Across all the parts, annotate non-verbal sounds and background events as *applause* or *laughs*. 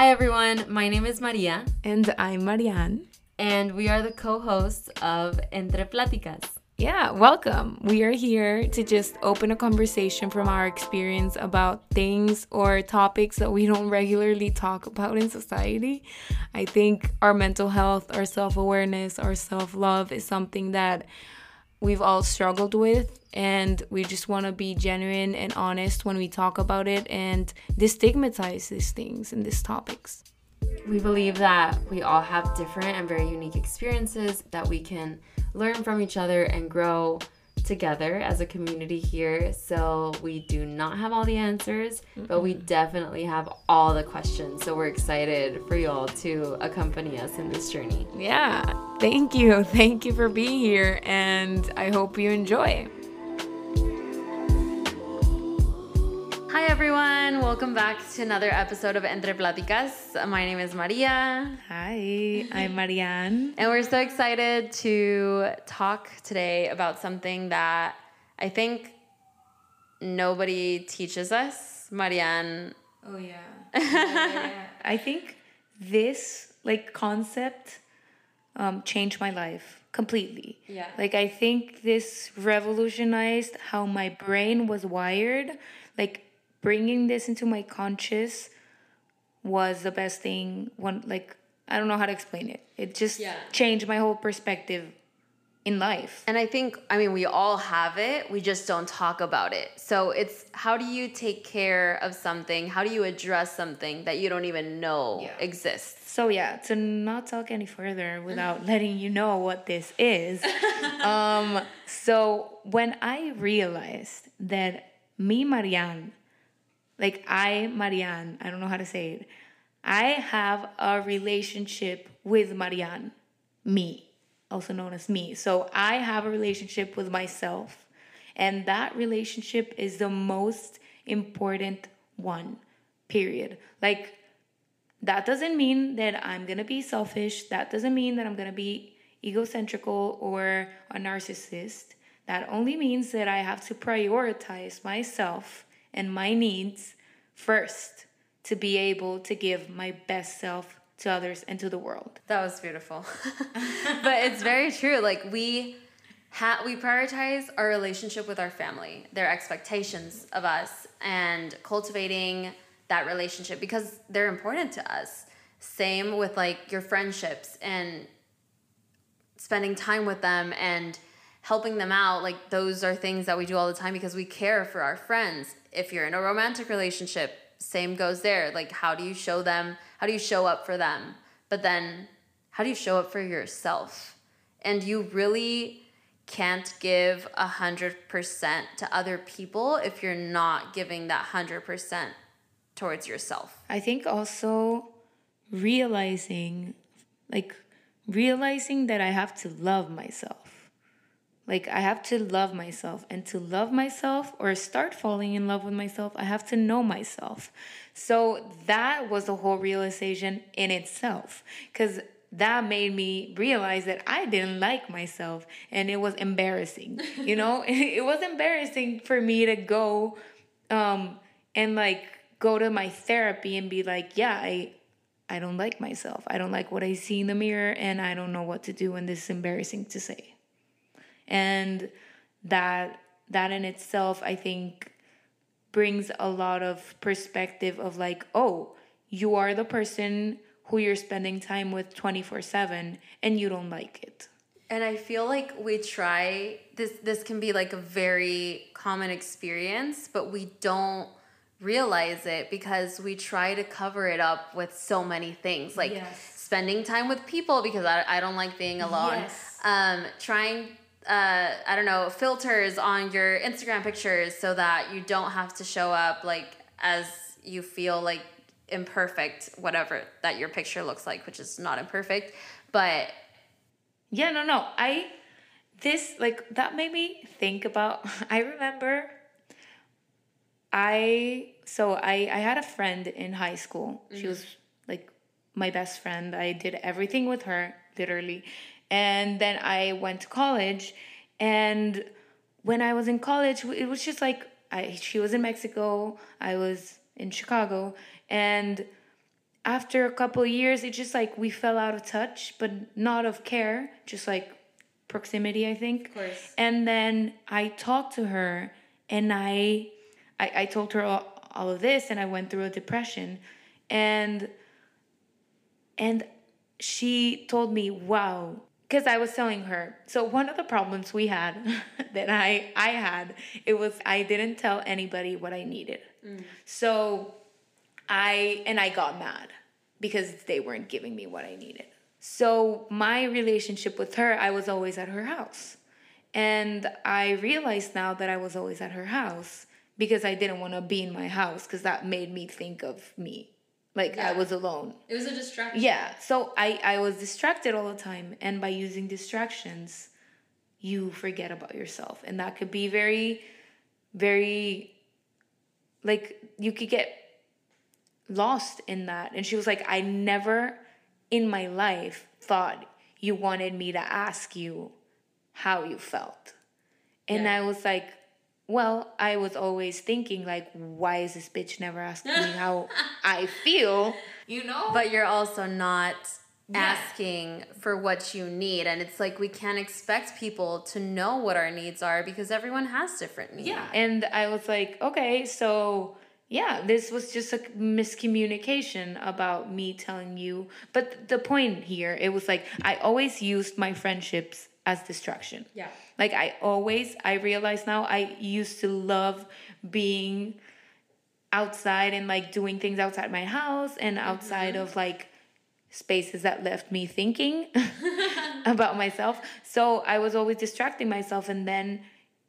Hi, everyone. My name is Maria. And I'm Marianne. And we are the co hosts of Entre Pláticas. Yeah, welcome. We are here to just open a conversation from our experience about things or topics that we don't regularly talk about in society. I think our mental health, our self awareness, our self love is something that we've all struggled with and we just want to be genuine and honest when we talk about it and destigmatize these things and these topics. We believe that we all have different and very unique experiences that we can learn from each other and grow together as a community here. So we do not have all the answers, mm but we definitely have all the questions. So we're excited for you all to accompany us in this journey. Yeah. Thank you. Thank you for being here and I hope you enjoy. Hi everyone, welcome back to another episode of Entre Pláticas. My name is Maria. Hi, I'm Marianne. and we're so excited to talk today about something that I think nobody teaches us. Marianne. Oh yeah. yeah. I think this like concept um, changed my life completely. Yeah. Like I think this revolutionized how my brain was wired. Like bringing this into my conscious was the best thing one like i don't know how to explain it. It just yeah. changed my whole perspective in life. And i think i mean we all have it we just don't talk about it. So it's how do you take care of something? How do you address something that you don't even know yeah. exists? So yeah to not talk any further without *laughs* letting you know what this is. *laughs* Um so when i realized that me marianne like I, Marianne, I don't know how to say it. I have a relationship with Marianne, me, also known as me. So I have a relationship with myself. And that relationship is the most important one, period. Like, that doesn't mean that I'm gonna be selfish. That doesn't mean that I'm gonna be egocentrical or a narcissist. That only means that I have to prioritize myself and my needs first to be able to give my best self to others and to the world. That was beautiful. *laughs* *laughs* but it's very true. Like we ha- we prioritize our relationship with our family, their expectations of us and cultivating that relationship because they're important to us. Same with like your friendships and spending time with them and helping them out like those are things that we do all the time because we care for our friends. If you're in a romantic relationship same goes there. Like how do you show them how do you show up for them? But then how do you show up for yourself? And you really can't give a hundred percent to other people if you're not giving that hundred percent towards yourself. I think also realizing like realizing that i have to love myself like, I have to love myself. And to love myself or start falling in love with myself, I have to know myself. So that was the whole realization in itself. Because that made me realize that I didn't like myself and it was embarrassing. You know, *laughs* it was embarrassing for me to go um, and like go to my therapy and be like, yeah, I. I don't like myself. I don't like what I see in the mirror and I don't know what to do and this is embarrassing to say and that that in itself i think brings a lot of perspective of like oh you are the person who you're spending time with 24/7 and you don't like it and i feel like we try this this can be like a very common experience but we don't realize it because we try to cover it up with so many things like yes. spending time with people because I, I don't like being alone yes. um, trying uh, I don't know, filters on your Instagram pictures so that you don't have to show up like as you feel like imperfect, whatever that your picture looks like, which is not imperfect. But yeah, no, no. I, this, like, that made me think about, *laughs* I remember I, so I, I had a friend in high school. Mm-hmm. She was like my best friend. I did everything with her, literally. And then I went to college. And when I was in college, it was just like I, she was in Mexico, I was in Chicago, and after a couple years, it just like we fell out of touch, but not of care, just like proximity, I think. Of course. And then I talked to her and I I, I told her all, all of this and I went through a depression and and she told me, "Wow, because I was telling her. So one of the problems we had *laughs* that I I had, it was I didn't tell anybody what I needed. Mm. So I and I got mad because they weren't giving me what I needed. So my relationship with her, I was always at her house. And I realized now that I was always at her house because I didn't want to be in my house because that made me think of me. Like I was alone. It was a distraction. Yeah. So I I was distracted all the time and by using distractions you forget about yourself and that could be very very like you could get lost in that and she was like I never in my life thought you wanted me to ask you how you felt. And Yeah. I was like well, I was always thinking like why is this bitch never asking me how *laughs* I feel? You know? But you're also not Yeah. asking for what you need. And it's like we can't expect people to know what our needs are because everyone has different needs. Yeah. And I was like, okay, so yeah, this was just a miscommunication about me telling you. But the point here, it was like I always used my friendships as distraction. Yeah. Like I always, I realize now I used to love being outside and like doing things outside my house and outside of like spaces that left me thinking *laughs* *laughs* about myself. So I was always distracting myself. And then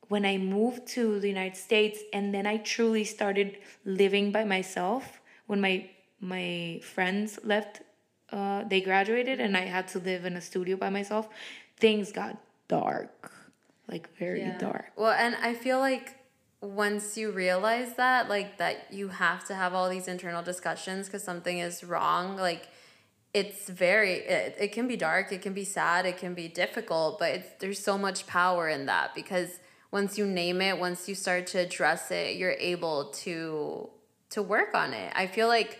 when I moved to the United States and then I truly started living by myself, when my my friends left, uh, they graduated and I had to live in a studio by myself, things got dark. Like very dark. Well, and I feel like once you realize that, like that you have to have all these internal discussions because something is wrong, like it's very it, it can be dark, it can be sad, it can be difficult, but it's there's so much power in that because once you name it, once you start to address it, you're able to to work on it. I feel like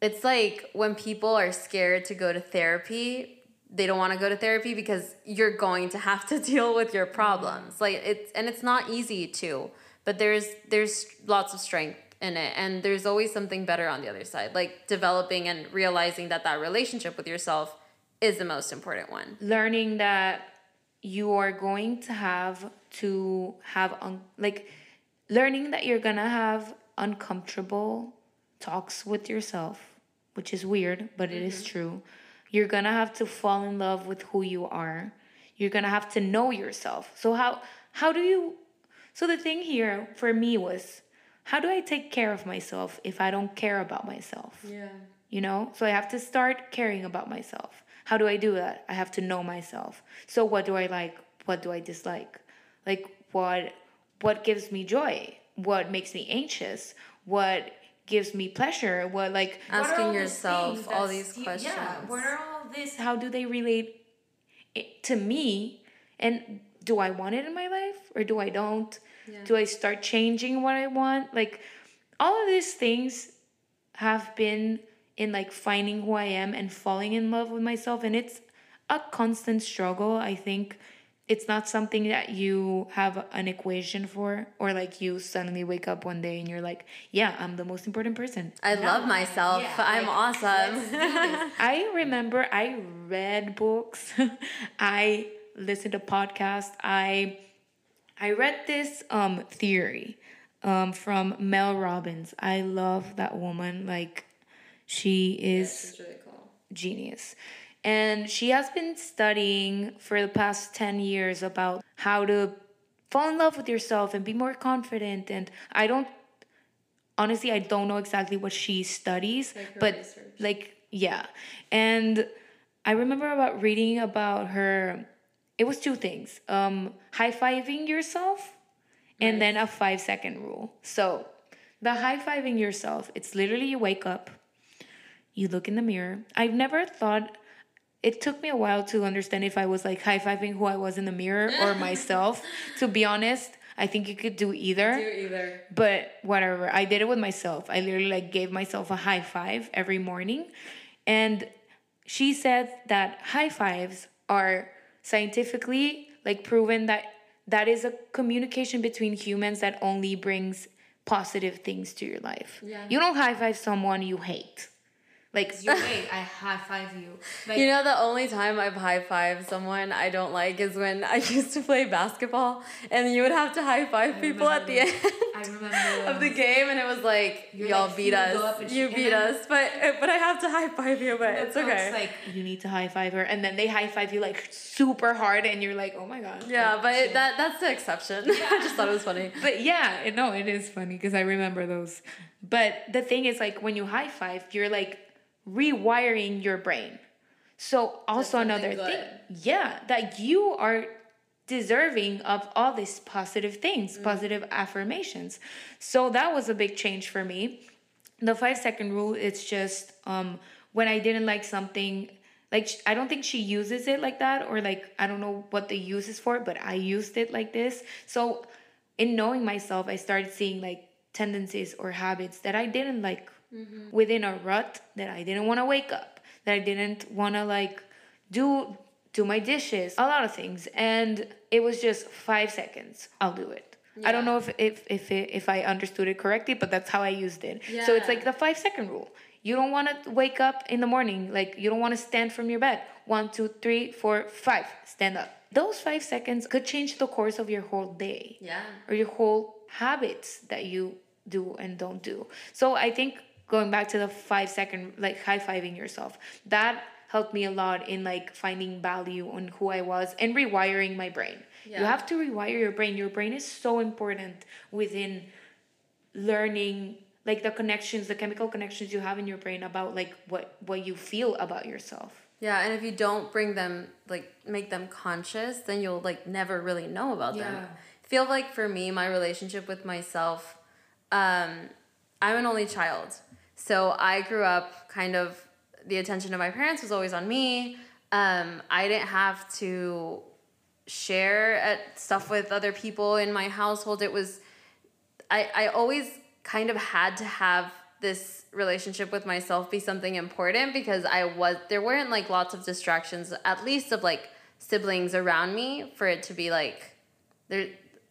it's like when people are scared to go to therapy, they don't want to go to therapy because you're going to have to *laughs* deal with your problems. Mm-hmm. Like it's and it's not easy to, but there's there's lots of strength in it and there's always something better on the other side. Like developing and realizing that that relationship with yourself is the most important one. learning that you are going to have to have un- like learning that you're gonna have uncomfortable talks with yourself which is weird but it is mm-hmm. true you're gonna have to fall in love with who you are. You're gonna have to know yourself. So how how do you so the thing here for me was how do i take care of myself if i don't care about myself? Yeah. you know? So i have to start caring about myself. How do i do that? I have to know myself. So what do i like? What do i dislike? Like what what gives me joy? What makes me anxious? What gives me pleasure. What like what Asking all yourself all these yeah, questions. what are all this how do they relate to me? And do i want it in my life or do i don't? Do i start changing what i want? Like all of these things have been in like finding who i am and falling in love with myself. And it's a constant struggle i think it's not something that you have an equation for or like you suddenly wake up one day and you're like yeah i'm the most important person I love myself. yeah, I'm like, awesome. I remember I read books. *laughs* I listened to podcasts. I I read this um theory um from Mel Robbins. I love that woman. Like she is really cool. genius. And she has been studying for the past 10 years about how to fall in love with yourself and be more confident. And I don't, honestly, I don't know exactly what she studies, Like but research. like, yeah. And I remember about reading about her, it was two things um, high fiving yourself and then a five second rule. So, the high fiving yourself, it's literally you wake up, you look in the mirror. I've never thought it took me a while to understand if I was like high fiving who I was in the mirror or *laughs* myself. to be honest, I think you could do either. Do either. But whatever. I did it with myself. I literally like gave myself a high five every morning. And she said that high fives are scientifically like proven that that is a communication between humans that only brings positive things to your life. Yeah. You don't high five someone you hate. Like *laughs* you *laughs* hate, I high five you. Like You know, the only time I've high five someone I don't like is when I *laughs* used to play basketball, and you would have to high five people at the end I remember of the game, and it was like, y'all like, beat us, you beat us, but but I have to high five you, but it's okay. Like you need to high five her, and then they high five you like super hard, and you're like, oh my god. yeah, Like, but it, that that's the exception. Yeah. I just thought it was funny. But yeah, it- no, it is funny because I remember those. But the thing is, like, when you high five, you're like rewiring your brain. So, also another good. thing, yeah, that you are deserving of all these positive things, positive affirmations. So, that was a big change for me. The five second rule, it's just um, when I didn't like something, like I don't think she uses it like that, or like I don't know what the use is for, but I used it like this. So, in knowing myself, I started seeing like tendencies or habits that I didn't like Mm-hmm. within a rut that I didn't want to wake up, that I didn't want to like do do my dishes, a lot of things. And it was just 5 seconds. I'll do it. I don't know if if if it, if I understood it correctly, but that's how I used it. Yeah. So it's like the 5 second rule. You don't want to wake up in the morning, like you don't want to stand from your bed. One, two, three, four, five. Stand up. Those five seconds could change the course of your whole day Yeah. or your whole habits that you do and don't do. So I think going back to the five second like high fiving yourself, that helped me a lot in like finding value on who I was and rewiring my brain. yeah. You have to rewire your brain. Your brain is so important within learning like the connections, the chemical connections you have in your brain about like what what you feel about yourself. Yeah, and if you don't bring them like make them conscious, then you'll like never really know about them. Yeah. Feel like for me, my relationship with myself, um, I'm an only child. So I grew up kind of the attention of my parents was always on me. Um, I didn't have to share at stuff with other people in my household. It was I, I always kind of had to have this relationship with myself be something important because I was there weren't like lots of distractions, at least of like siblings around me for it to be like there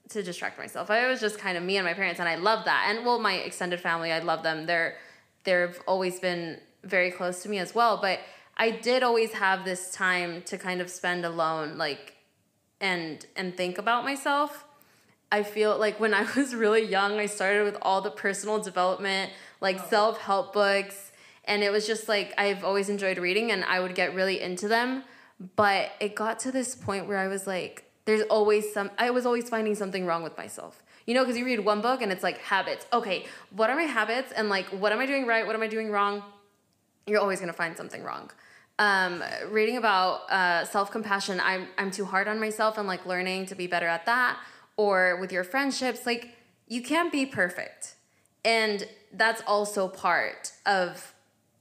to distract myself. I was just kind of me and my parents and I love that. And well my extended family, I love them. They're they've always been very close to me as well. But I did always have this time to kind of spend alone, like and and think about myself. I feel like when I *laughs* was really young, I started with all the personal development, like oh. self help books. And it was just like I've always enjoyed reading and I would get really into them. But it got to this point where I was like, there's always some, I was always finding something wrong with myself. You know, because you read one book and it's like habits. Okay, what are my habits? And like, what am I doing right? What am I doing wrong? You're always gonna find something wrong. Um, reading about uh, self compassion, I'm I'm too hard on myself and like learning to be better at that. Or with your friendships, like you can't be perfect, and that's also part of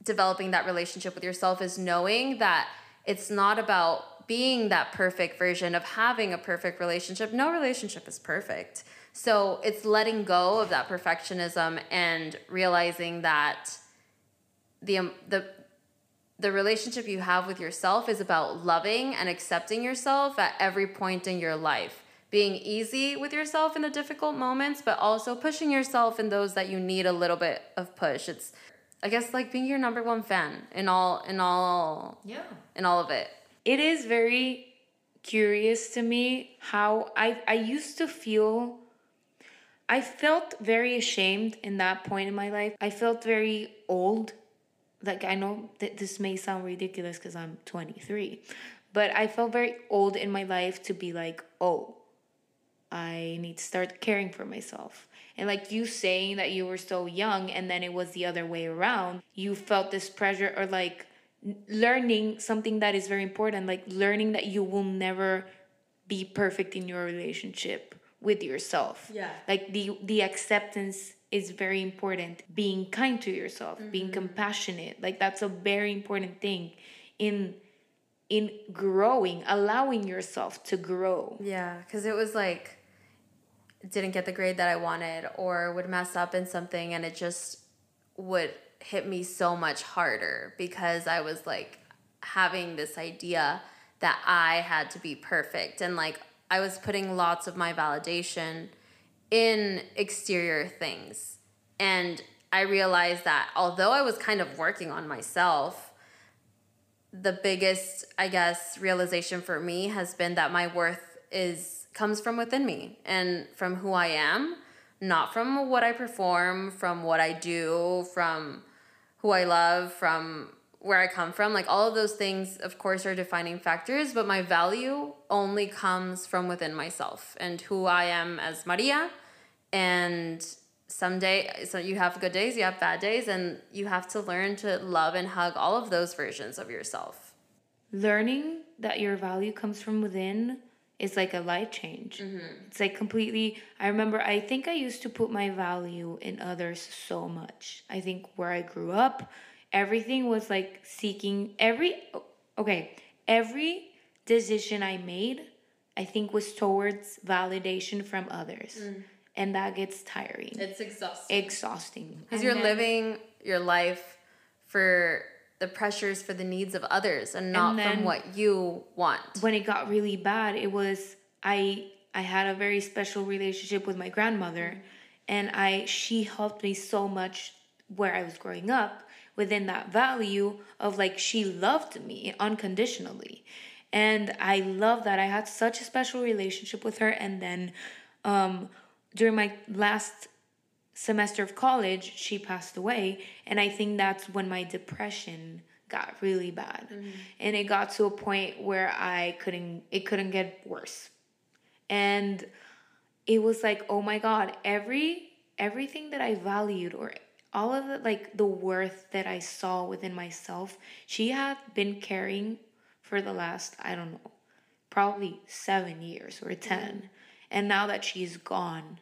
developing that relationship with yourself is knowing that it's not about being that perfect version of having a perfect relationship. No relationship is perfect. So it's letting go of that perfectionism and realizing that the um, the the relationship you have with yourself is about loving and accepting yourself at every point in your life. Being easy with yourself in the difficult moments, but also pushing yourself in those that you need a little bit of push. It's I guess like being your number one fan in all in all Yeah. in all of it. it is very curious to me how I I used to feel I felt very ashamed in that point in my life. I felt very old. Like I know that this may sound ridiculous cuz I'm 23, but I felt very old in my life to be like, "Oh, I need to start caring for myself." And like you saying that you were so young and then it was the other way around, you felt this pressure or like learning something that is very important, like learning that you will never be perfect in your relationship with yourself. Yeah. Like the the acceptance is very important. Being kind to yourself, being mm-hmm. compassionate, like that's a very important thing in in growing, allowing yourself to grow. Yeah, because it was like didn't get the grade that I wanted or would mess up in something and it just would hit me so much harder because I was like having this idea that I had to be perfect and like I was putting lots of my validation in exterior things. And I realized that although I was kind of working on myself, the biggest, I guess, realization for me has been that my worth is comes from within me and from who I am, not from what I perform, from what I do, from who I love, from where I come from. Like all of those things, of course, are defining factors, but my value only comes from within myself and who I am as Maria. And someday, so you have good days, you have bad days, and you have to learn to love and hug all of those versions of yourself. Learning that your value comes from within is like a life change. Mm-hmm. It's like completely. I remember, I think I used to put my value in others so much. I think where I grew up, everything was like seeking every. Okay, every decision I made, I think was towards validation from others. Mm. And that gets tiring, It's exhausting. exhausting. Because you're then- living your life for the pressures for the needs of others and not then- from what you want. when it got really bad it was i i had a very special relationship with my grandmother mm. and i she helped me so much where i was growing up within that value of like she loved me unconditionally and i love that i had such a special relationship with her and then um during my last semester of college, she passed away. And I think that's when my depression got really bad. And it got to a point where I couldn't, it couldn't get worse. And it was like, oh my God, every, everything that I valued or all of the, like the worth that I saw within myself, she had been carrying for the last, I don't know, probably seven years or mm-hmm. 10. And now that she's gone,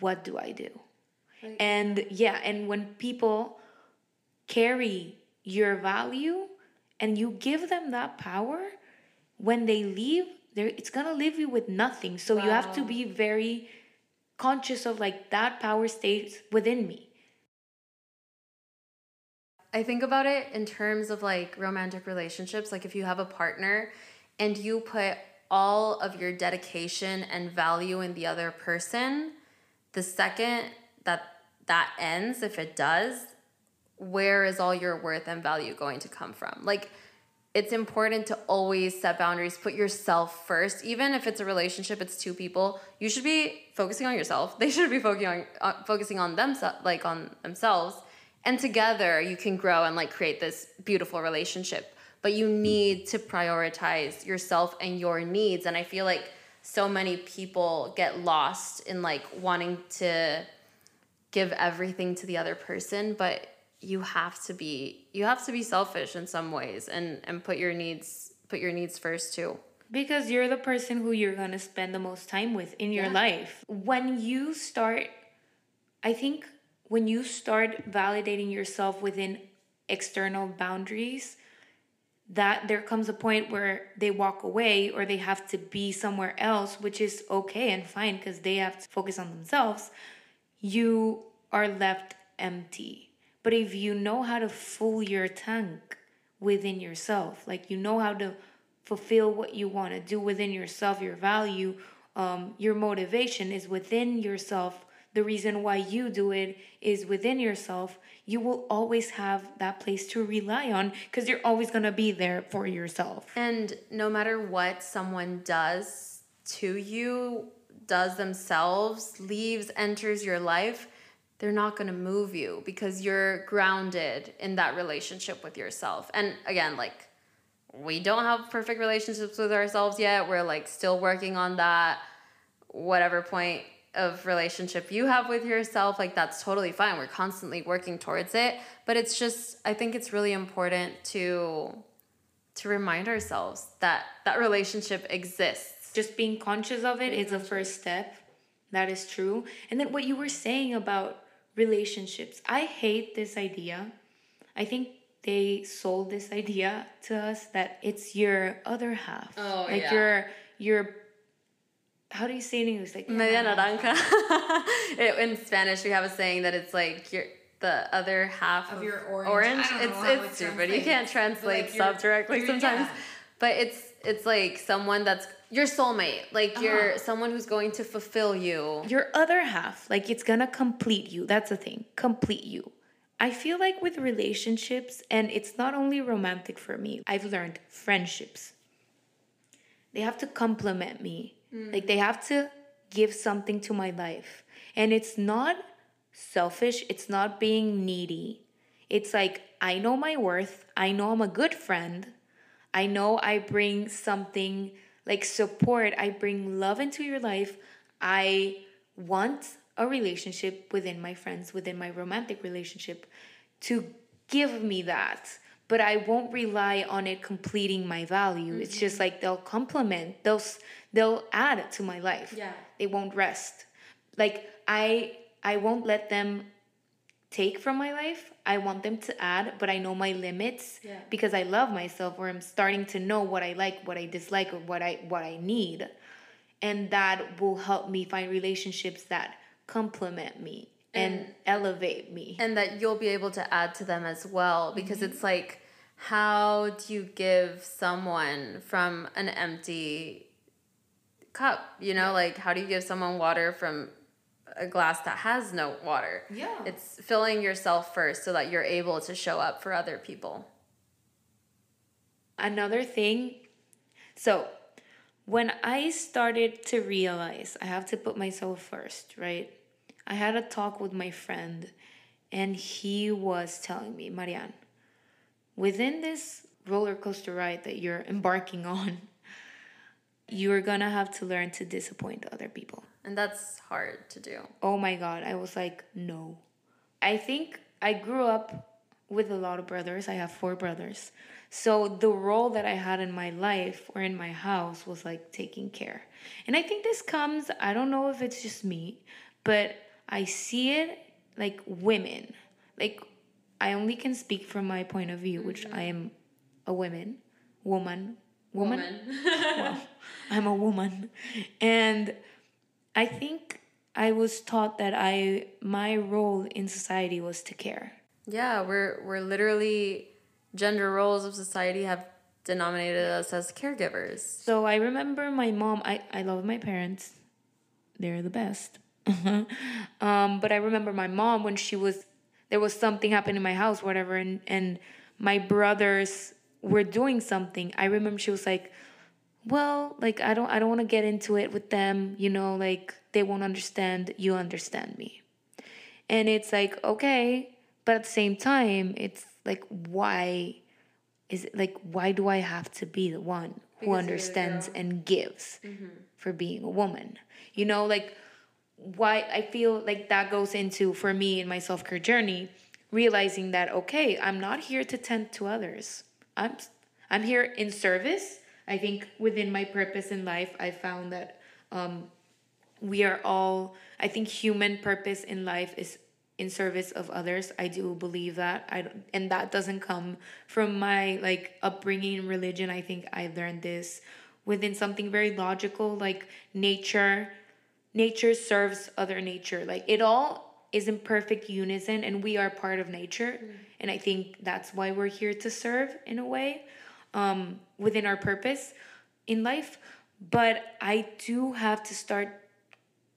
what do I do? and yeah, and when people carry your value and you give them that power, when they leave, they it's gonna leave you with nothing. So you have to be very conscious of like that power stays within me. I think about it in terms of like romantic relationships. Like if you have a partner and you put all of your dedication and value in the other person, the second that that ends, if it does, where is all your worth and value going to come from? Like it's important to always set boundaries, put yourself first. Even if it's a relationship, it's two people. You should be focusing on yourself. They should be focusing on uh, focusing on themselves, like on themselves, and together you can grow and like create this beautiful relationship. But you need to prioritize yourself and your needs. And I feel like so many people get lost in like wanting to give everything to the other person, but you have to be you have to be selfish in some ways and and put your needs put your needs first too. Because you're the person who you're gonna spend the most time with in your Yeah. life. When you start, I think when you start validating yourself within external boundaries, that there comes a point where they walk away or they have to be somewhere else, which is okay and fine because they have to focus on themselves. You are left empty. But if you know how to fill your tank within yourself, like you know how to fulfill what you want to do within yourself, your value, um, your motivation is within yourself. The reason why you do it is within yourself. You will always have that place to rely on because you're always going to be there for yourself. And no matter what someone does to you, does themselves, leaves, enters your life, they're not going to move you because you're grounded in that relationship with yourself. And again, like we don't have perfect relationships with ourselves yet. We're like still working on that. Whatever point of relationship you have with yourself, like that's totally fine. We're constantly working towards it, but it's just I think it's really important to to remind ourselves that that relationship exists. just being conscious of it is a first step. That is true. And then what you were saying about relationships, I hate this idea. I think they sold this idea to us that it's your other half. Oh, like yeah. your your how do you say it in English? Like Media naranja. *laughs* It- in Spanish, we have a saying that it's like your the other half Of your orange. I don't know It's it's stupid. You can't translate like, stuff directly you're- sometimes. yeah. But it's it's like someone that's your soulmate. Like you're Uh-huh. someone who's going to fulfill you. your other half like it's gonna complete you that's the thing complete you i feel like with relationships and it's not only romantic for me i've learned friendships they have to complement me Mm. like they have to give something to my life. And it's not selfish. It's not being needy. It's like i know my worth. I know i'm a good friend. I know I bring something like support, I bring love into your life. I want a relationship within my friends, within my romantic relationship to give me that. But I won't rely on it completing my value. It's just like they'll complement, they'll they'll add to my life. Yeah. They won't rest. Like I I won't let them take from my life. I want them to add, but I know my limits Yeah. because I love myself or I'm starting to know what I like, what I dislike, or what I what I need. And that will help me find relationships that complement me and, elevate me. and that you'll be able to add to them as well because Mm-hmm. it's like how do you give someone from an empty cup you know like how do you give someone water from a glass that has no water Yeah. it's filling yourself first so that you're able to show up for other people Another thing, so when I started to realize I have to put myself first, right? I had a talk with my friend, and he was telling me, Marianne, within this roller coaster ride that you're embarking on, you're gonna have to learn to disappoint other people. and that's hard to do Oh my God. I was like, no. I think I grew up with a lot of brothers. I have four brothers. So the role that I had in my life or in my house was like taking care. And I think this comes, I don't know if it's just me, but I see it like women. Like, I only can speak from my point of view, which I am a woman, woman, woman. well, *laughs* I'm a woman. And I think I was taught that I my role in society was to care. yeah we're we're literally gender roles of society have denominated us as caregivers So I remember my mom. I I love my parents; they're the best. *laughs* um, but I remember my mom when she was there was something happening in my house, whatever, and and my brothers were doing something. I remember she was like, "Well, like I don't I don't want to get into it with them. You know, like they won't understand. You understand me." And it's like okay, but at the same time, it's like why is it like why do I have to be the one who Because understands and gives for being a woman? You know, like why I feel like that goes into for me in my self care journey, realizing that okay, I'm not here to tend to others. I'm I'm here in service. I think within my purpose in life, I found that um, we are all. I think human purpose in life is in service of others. I do believe that. I and that doesn't come from my like upbringing in religion. I think I learned this within something very logical, like nature nature serves other nature. Like it all is in perfect unison and we are part of nature. And I think that's why we're here to serve in a way um, within our purpose in life. But I do have to start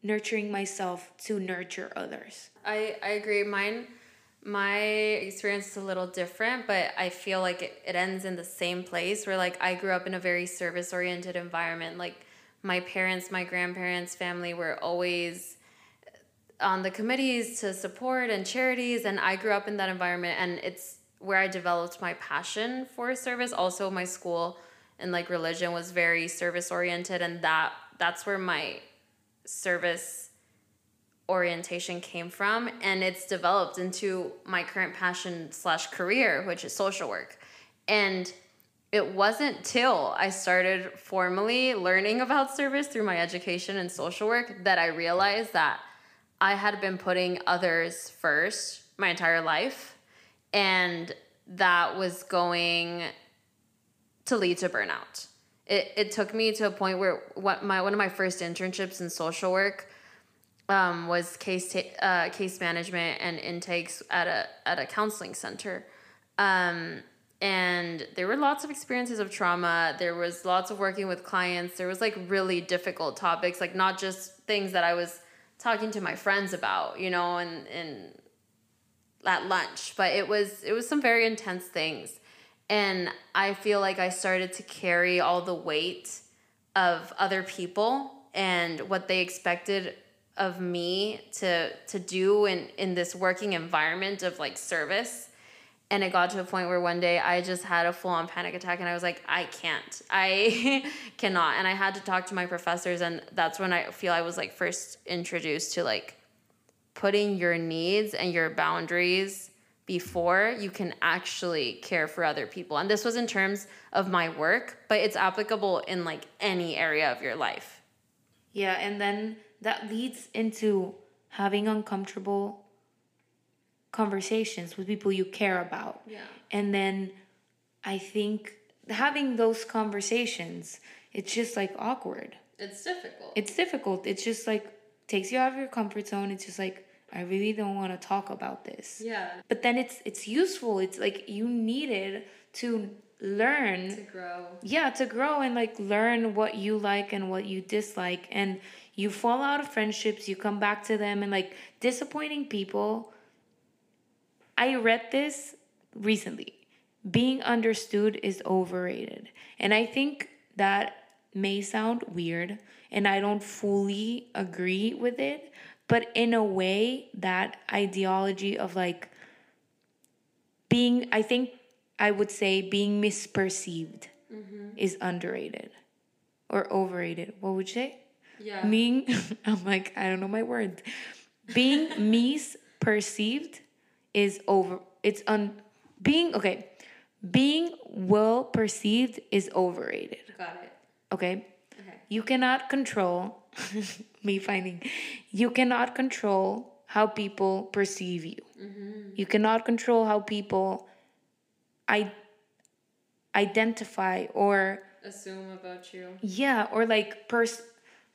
nurturing myself to nurture others. I, I agree. Mine, my experience is a little different, but I feel like it, it ends in the same place where like I grew up in a very service oriented environment. Like my parents, my grandparents, family were always on the committees to support and charities, and I grew up in that environment, and it's where I developed my passion for service. Also, my school and like religion was very service oriented, and that that's where my service orientation came from and it's developed into my current passion slash career which is social work and it wasn't till i started formally learning about service through my education in social work that i realized that i had been putting others first my entire life and that was going to lead to burnout it, it took me to a point where what my one of my first internships in social work um, was case ta- uh, case management and intakes at a at a counseling center. Um, and there were lots of experiences of trauma. There was lots of working with clients. There was like really difficult topics, like not just things that I was talking to my friends about, you know, and and at lunch, but it was it was some very intense things. And I feel like I started to carry all the weight of other people and what they expected of me to to do in in this working environment of like service and it got to a point where one day I just had a full on panic attack and I was like I can't. I *laughs* cannot. And I had to talk to my professors and that's when I feel I was like first introduced to like putting your needs and your boundaries before you can actually care for other people. And this was in terms of my work but it's applicable in like any area of your life. Yeah and then that leads into having uncomfortable conversations with people you care about. Yeah. And then I think having those conversations, it's just like awkward. It's difficult. It's difficult. It's just like takes you out of your comfort zone. It's just like I really don't want to talk about this. Yeah. But then it's it's useful. It's like you needed to learn to grow. Yeah, to grow and like learn what you like and what you dislike and you fall out of friendships, you come back to them and like disappointing people. I read this recently. Being understood is overrated. And I think that may sound weird and I don't fully agree with it, but in a way that ideology of like being I think I would say being misperceived mm-hmm. is underrated or overrated. What would you say? Yeah. Being, *laughs* I'm like, I don't know my words. Being *laughs* misperceived is over, it's un, being, okay, being well perceived is overrated. Got it. Okay? Okay. You cannot control, *laughs* me finding, you cannot control how people perceive you. Mm-hmm. You cannot control how people I identify or assume about you. Yeah, or like pers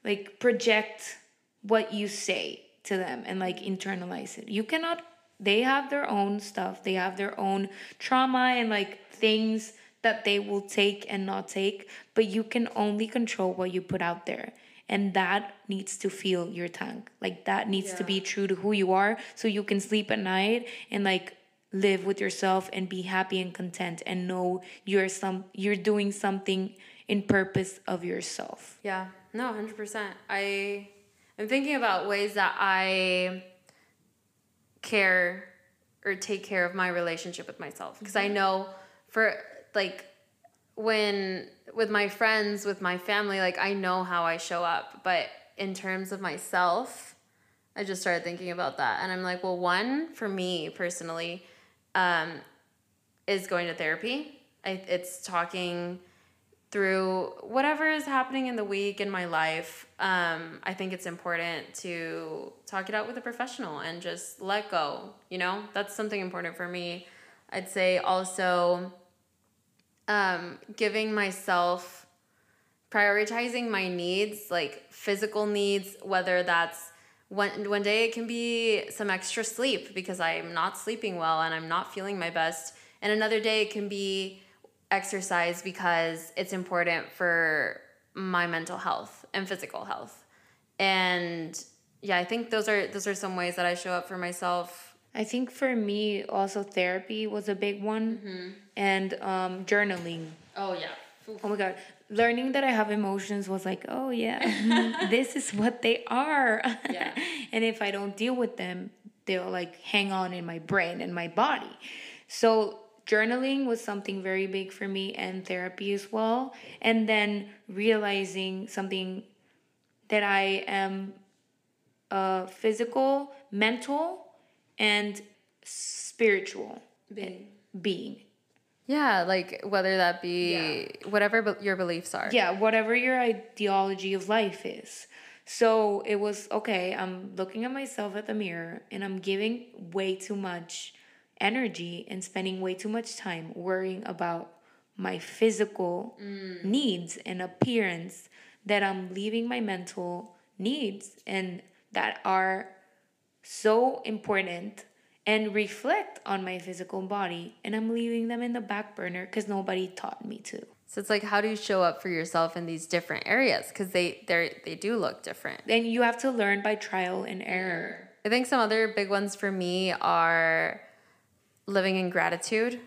like project what you say to them and like internalize it. You cannot they have their own stuff. They have their own trauma and like things that they will take and not take, but you can only control what you put out there. And that needs to feel your tongue. Like that needs yeah. to be true to who you are so you can sleep at night and like live with yourself and be happy and content and know you're some you're doing something in purpose of yourself. Yeah. No, 100%. I I'm thinking about ways that I care or take care of my relationship with myself. Because I know for like when with my friends, with my family, like I know how I show up, but in terms of myself, I just started thinking about that. And I'm like, well, one for me personally, um, is going to therapy. I, it's talking through whatever is happening in the week in my life. Um, I think it's important to talk it out with a professional and just let go. You know, that's something important for me. I'd say also um, giving myself prioritizing my needs, like physical needs, whether that's one one day it can be some extra sleep because I'm not sleeping well and I'm not feeling my best. And another day it can be exercise because it's important for my mental health and physical health. And yeah, I think those are those are some ways that I show up for myself. I think for me also therapy was a big one mm-hmm. and um, journaling. Oh yeah. Oh my god, learning that I have emotions was like, oh yeah, *laughs* this is what they are. Yeah. *laughs* and if I don't deal with them, they'll like hang on in my brain and my body. So journaling was something very big for me and therapy as well. And then realizing something that I am uh, physical, mental, and spiritual being. being. Yeah, like whether that be yeah. whatever be- your beliefs are. Yeah, whatever your ideology of life is. So it was okay, I'm looking at myself at the mirror and I'm giving way too much energy and spending way too much time worrying about my physical mm. needs and appearance that I'm leaving my mental needs and that are so important and reflect on my physical body and I'm leaving them in the back burner cuz nobody taught me to. So it's like, how do you show up for yourself in these different areas? Because they they they do look different. Then you have to learn by trial and error. I think some other big ones for me are living in gratitude.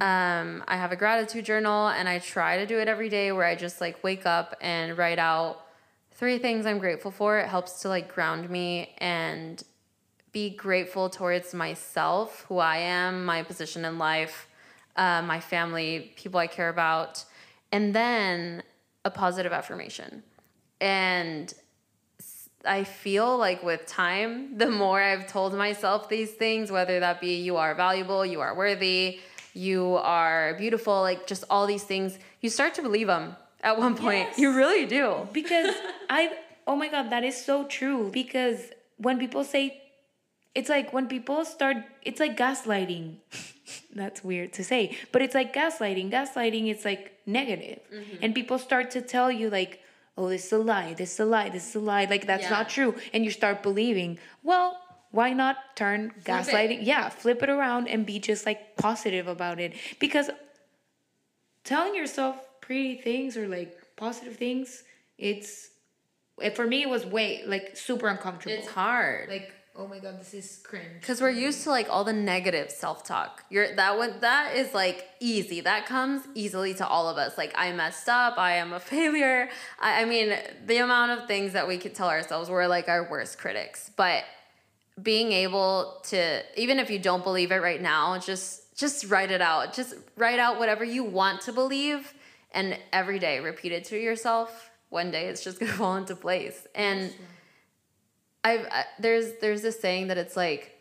Um, I have a gratitude journal and I try to do it every day where I just like wake up and write out three things I'm grateful for. It helps to like ground me and be grateful towards myself, who I am, my position in life, uh, my family, people I care about, and then a positive affirmation. And I feel like with time, the more I've told myself these things, whether that be you are valuable, you are worthy, you are beautiful, like just all these things, you start to believe them at one point. Yes. You really do. because *laughs* I oh my god that is so true because when people say it's like when people start it's like gaslighting that's weird to say but it's like gaslighting gaslighting it's like negative mm-hmm. and people start to tell you like oh this is a lie this is a lie this is a lie. Like that's Yeah. not true. And you start believing. Well why not turn gaslighting? Yeah flip it around and be just like positive about it. Because telling yourself pretty things or like positive things it's for me it was way like super uncomfortable. It's hard. like oh my god this is cringe Because we're used to like all the negative self talk. You're that one that is like easy. That comes easily to all of us. Like I messed up. I am a *laughs* failure. I, I mean, the amount of things that we could tell ourselves we're like our worst critics. But being able to, even if you don't believe it right now, just just write it out. Just write out whatever you want to believe, and every day repeat it to yourself. One day it's just gonna *laughs* fall into place. And I've I, there's there's this saying that it's like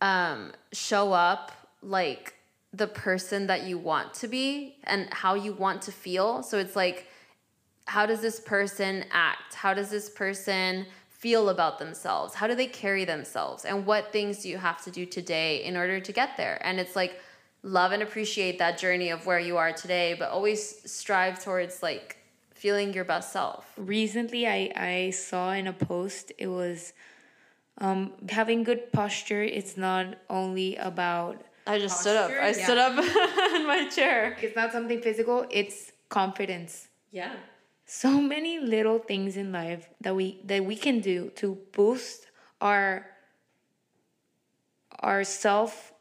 um show up like the person that you want to be and how you want to feel. So it's like how does this person act? How does this person feel about themselves? How do they carry themselves? And what things do you have to do today in order to get there? And it's like love and appreciate that journey of where you are today but always strive towards like feeling your best self recently i i saw in a post it was um having good posture it's not only about I just stood up. I Yeah. stood up *laughs* in my chair. it's not something physical it's confidence Yeah. so many little things in life that we that we can do to boost our our self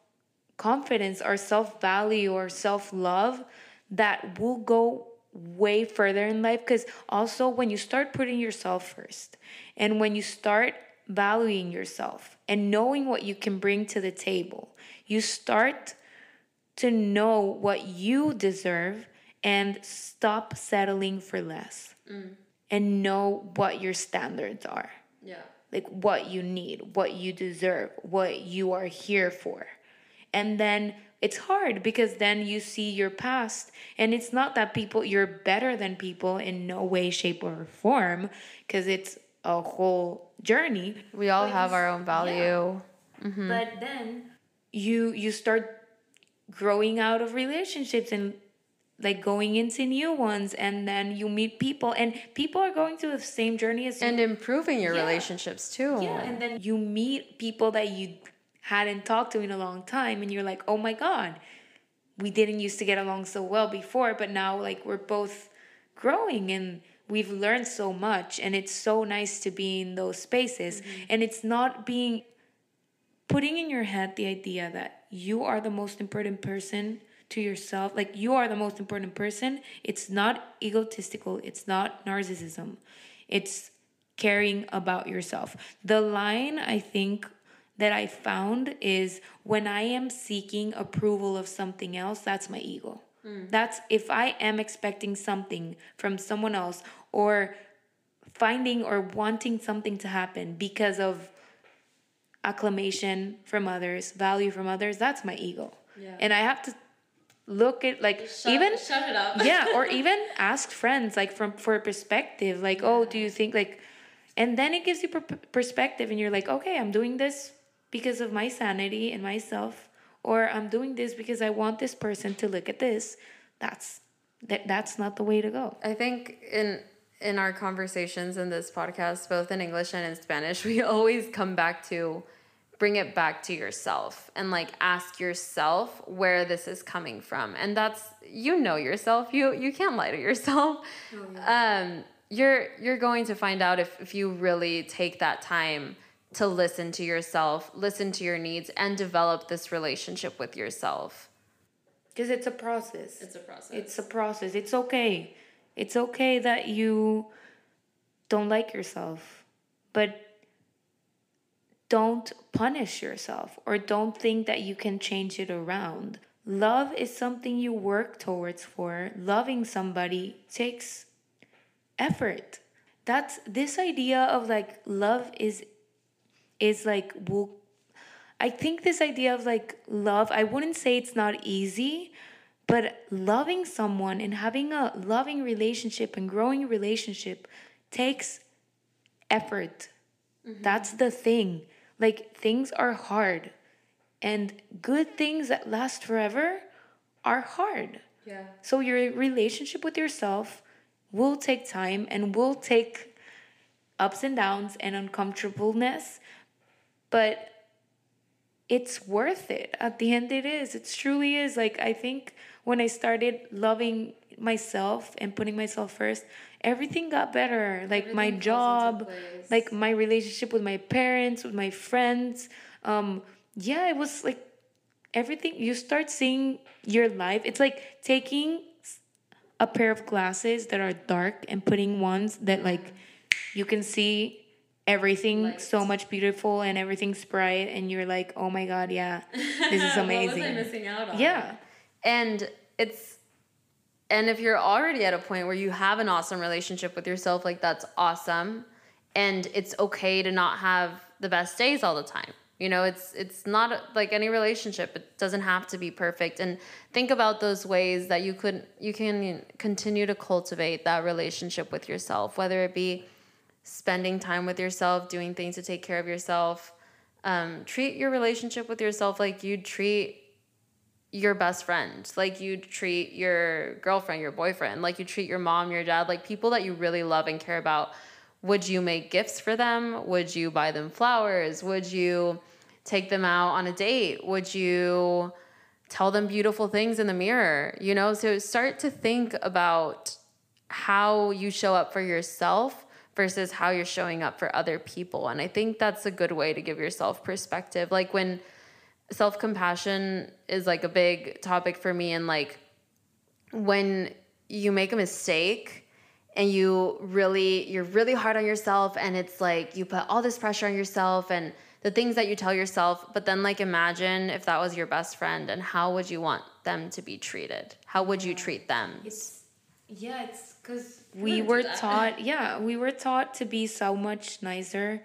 confidence our self value our self love that will go way further in life because also when you start putting yourself first and when you start valuing yourself and knowing what you can bring to the table you start to know what you deserve and stop settling for less mm. and know what your standards are. Yeah. like what you need what you deserve what you are here for. And then it's hard because then you see your past and it's not that people you're better than people in no way shape or form because it's a whole journey We all But have our own value. Mm-hmm. but then you you start growing out of relationships and like going into new ones and then you meet people and people are going through the same journey as you And improving your Yeah. relationships too. yeah and then you meet people that you hadn't talked to in a long time and you're like oh my god we didn't used to get along so well before but now like we're both growing and we've learned so much and it's so nice to be in those spaces. Mm-hmm. And it's not being putting in your head the idea that you are the most important person to yourself like you are the most important person. It's not egotistical it's not narcissism. It's caring about yourself. The line i think that i found is when i am seeking approval of something else that's my ego hmm. that's if i am expecting something from someone else or finding or wanting something to happen because of acclamation from others, value from others, that's my ego. Yeah. And I have to look at like even shut it up. yeah, or *laughs* even ask friends like from for a perspective, like, oh, do you think like, and then it gives you per- perspective, and you're like, okay, I'm doing this because of my sanity and myself, or I'm doing this because I want this person to look at this. That's that that's not the way to go. I think in in our conversations in this podcast, both in English and in Spanish, *laughs* we always come back to bring it back to yourself and like ask yourself where this is coming from. And that's you know yourself. You you can't lie to yourself. Oh, yeah. Um you're you're going to find out if, if you really take that time to listen to yourself, listen to your needs, and develop this relationship with yourself. Because it's a process. It's a process. It's a process. It's okay. It's okay that you don't like yourself, but don't punish yourself or don't think that you can change it around. Love is something you work towards for. Loving somebody takes effort. That's this idea of like love is is like will I think this idea of like love, I wouldn't say it's not easy, but loving someone and having a loving relationship and growing relationship takes effort. Mm-hmm. That's the thing. Like things are hard and good things that last forever are hard. Yeah. So your relationship with yourself will take time and will take ups and downs and uncomfortableness, but it's worth it. At the end, it is. It truly is. Like, I think when I started loving myself and putting myself first, everything got better. Like, everything my job, like, my relationship with my parents, with my friends. Um, yeah, it was like everything. You start seeing your life. It's like taking a pair of glasses that are dark and putting ones that, like, you can see everything Light. so much beautiful and everything's bright and you're like oh my god yeah this is amazing *laughs* what was I missing out on? yeah and it's and if you're already at a point where you have an awesome relationship with yourself like that's awesome and it's okay to not have the best days all the time you know it's it's not like any relationship it doesn't have to be perfect and think about those ways that you could you can continue to cultivate that relationship with yourself whether it be spending time with yourself, doing things to take care of yourself. Um, treat your relationship with yourself like you'd treat your best friend, like you'd treat your girlfriend, your boyfriend, like you treat your mom, your dad, like people that you really love and care about. Would you make gifts for them? Would you buy them flowers? Would you take them out on a date? Would you tell them beautiful things in the mirror? You know, so start to think about how you show up for yourself versus how you're showing up for other people. And I think that's a good way to give yourself perspective. Like when self compassion is like a big topic for me, and like when you make a mistake and you really, you're really hard on yourself, and it's like you put all this pressure on yourself and the things that you tell yourself, but then like imagine if that was your best friend and how would you want them to be treated? How would you treat them? It's yeah, it's because we were taught, *laughs* yeah, we were taught to be so much nicer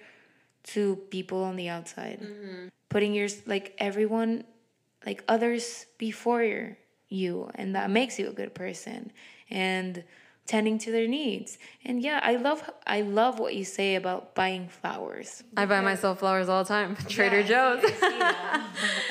to people on the outside. Mm-hmm. Putting your, like, everyone, like, others before you, and that makes you a good person. And, tending to their needs. And yeah, I love I love what you say about buying flowers. I buy myself flowers all the time. *laughs* Trader yeah, Joe's. *laughs* I,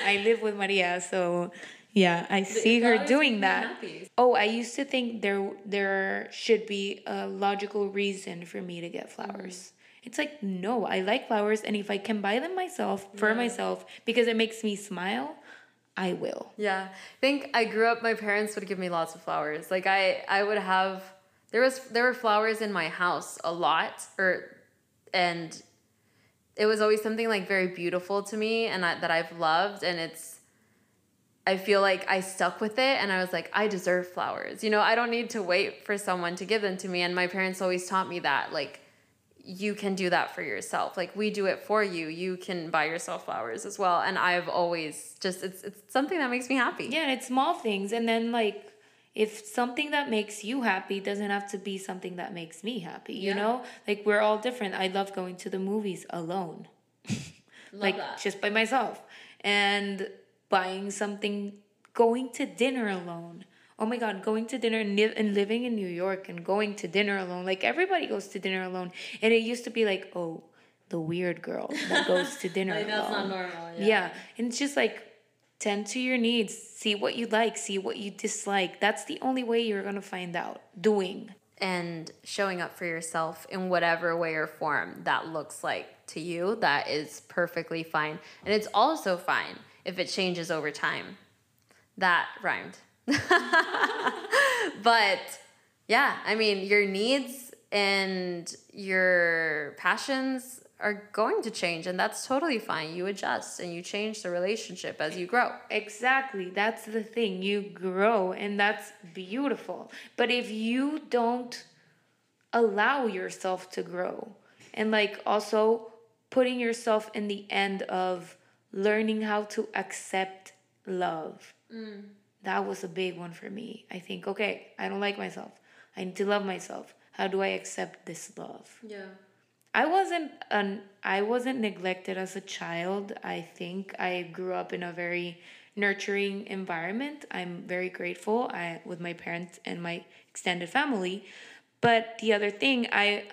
I live with Maria, so yeah, I see her doing that. Oh, I used to think there there should be a logical reason for me to get flowers. Mm. It's like no, I like flowers, and if I can buy them myself for yeah. myself because it makes me smile, I will. Yeah, I think I grew up. My parents would give me lots of flowers. Like I, I would have there was there were flowers in my house a lot, or and it was always something like very beautiful to me, and I, that I've loved, and it's I feel like I stuck with it and I was like, I deserve flowers. You know, I don't need to wait for someone to give them to me. And my parents always taught me that, like, you can do that for yourself. Like we do it for you. You can buy yourself flowers as well. And I've always just it's it's something that makes me happy. Yeah, and it's small things. And then like if something that makes you happy doesn't have to be something that makes me happy, you yeah. know? Like we're all different. I love going to the movies alone. *laughs* like that. just by myself. And buying something, going to dinner alone. Oh my God, going to dinner and, and living in New York and going to dinner alone. Like everybody goes to dinner alone. And it used to be like, oh, the weird girl that goes to *laughs* dinner like, alone. That's not normal. Yeah. yeah. And it's just like, tend to your needs, see what you like, see what you dislike. That's the only way you're going to find out. Doing. And showing up for yourself in whatever way or form that looks like to you, that is perfectly fine. And it's also fine if it changes over time. That rhymed. *laughs* but yeah, I mean, your needs and your passions are going to change and that's totally fine. You adjust and you change the relationship as you grow. Exactly. That's the thing. You grow and that's beautiful. But if you don't allow yourself to grow and like also putting yourself in the end of learning how to accept love mm. that was a big one for me i think okay i don't like myself i need to love myself how do i accept this love yeah I wasn't an I wasn't neglected as a child. I think I grew up in a very nurturing environment. I'm very grateful I with my parents and my extended family. But the other thing, I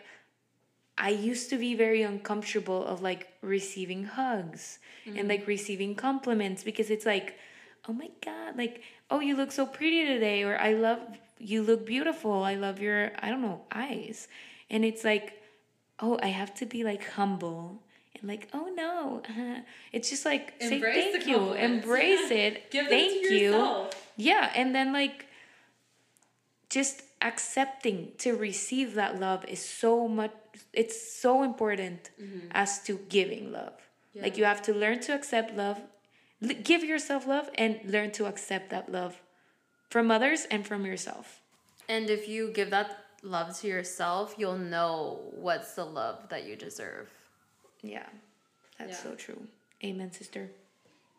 I used to be very uncomfortable of like receiving hugs mm-hmm. and like receiving compliments because it's like, oh my god, like oh you look so pretty today or I love you look beautiful. I love your I don't know eyes. And it's like oh, I have to be like humble and like, oh no. *laughs* It's just like Embrace say thank you, embrace *laughs* it, Give thank you. Yeah, and then like just accepting to receive that love is so much it's so important mm-hmm. as to giving love. Yeah. Like you have to learn to accept love, give yourself love and learn to accept that love from others and from yourself. And if you give that love to yourself, you'll know what's the love that you deserve. Yeah, that's yeah. so true. Amen, sister.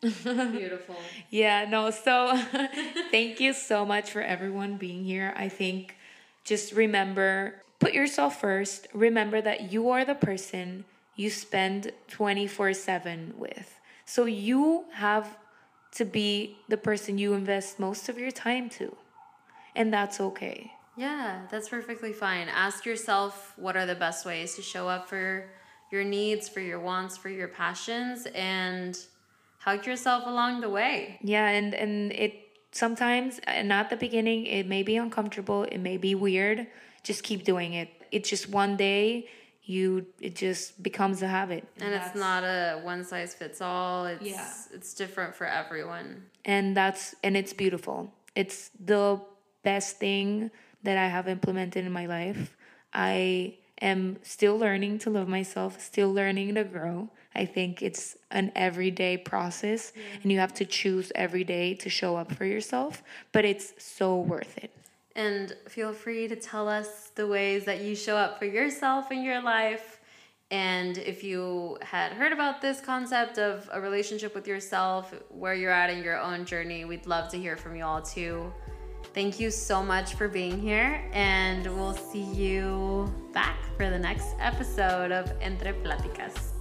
*laughs* Beautiful. yeah, no, so *laughs* thank you so much for everyone being here. I think just remember put yourself first. Remember that you are the person you spend 24 7 with. So you have to be the person you invest most of your time to. And that's okay. Yeah, that's perfectly fine. Ask yourself what are the best ways to show up for your needs, for your wants, for your passions, and hug yourself along the way. Yeah, and and it sometimes uh, and at the beginning it may be uncomfortable, it may be weird. Just keep doing it. It's just one day you it just becomes a habit. And, and it's not a one size fits all. It's yeah. it's different for everyone. And that's and it's beautiful. It's the best thing that I have implemented in my life. I am still learning to love myself, still learning to grow. I think it's an everyday process yeah. and you have to choose every day to show up for yourself, but it's so worth it. And feel free to tell us the ways that you show up for yourself in your life. And if you had heard about this concept of a relationship with yourself, where you're at in your own journey, we'd love to hear from you all too. Thank you so much for being here, and we'll see you back for the next episode of Entre Pláticas.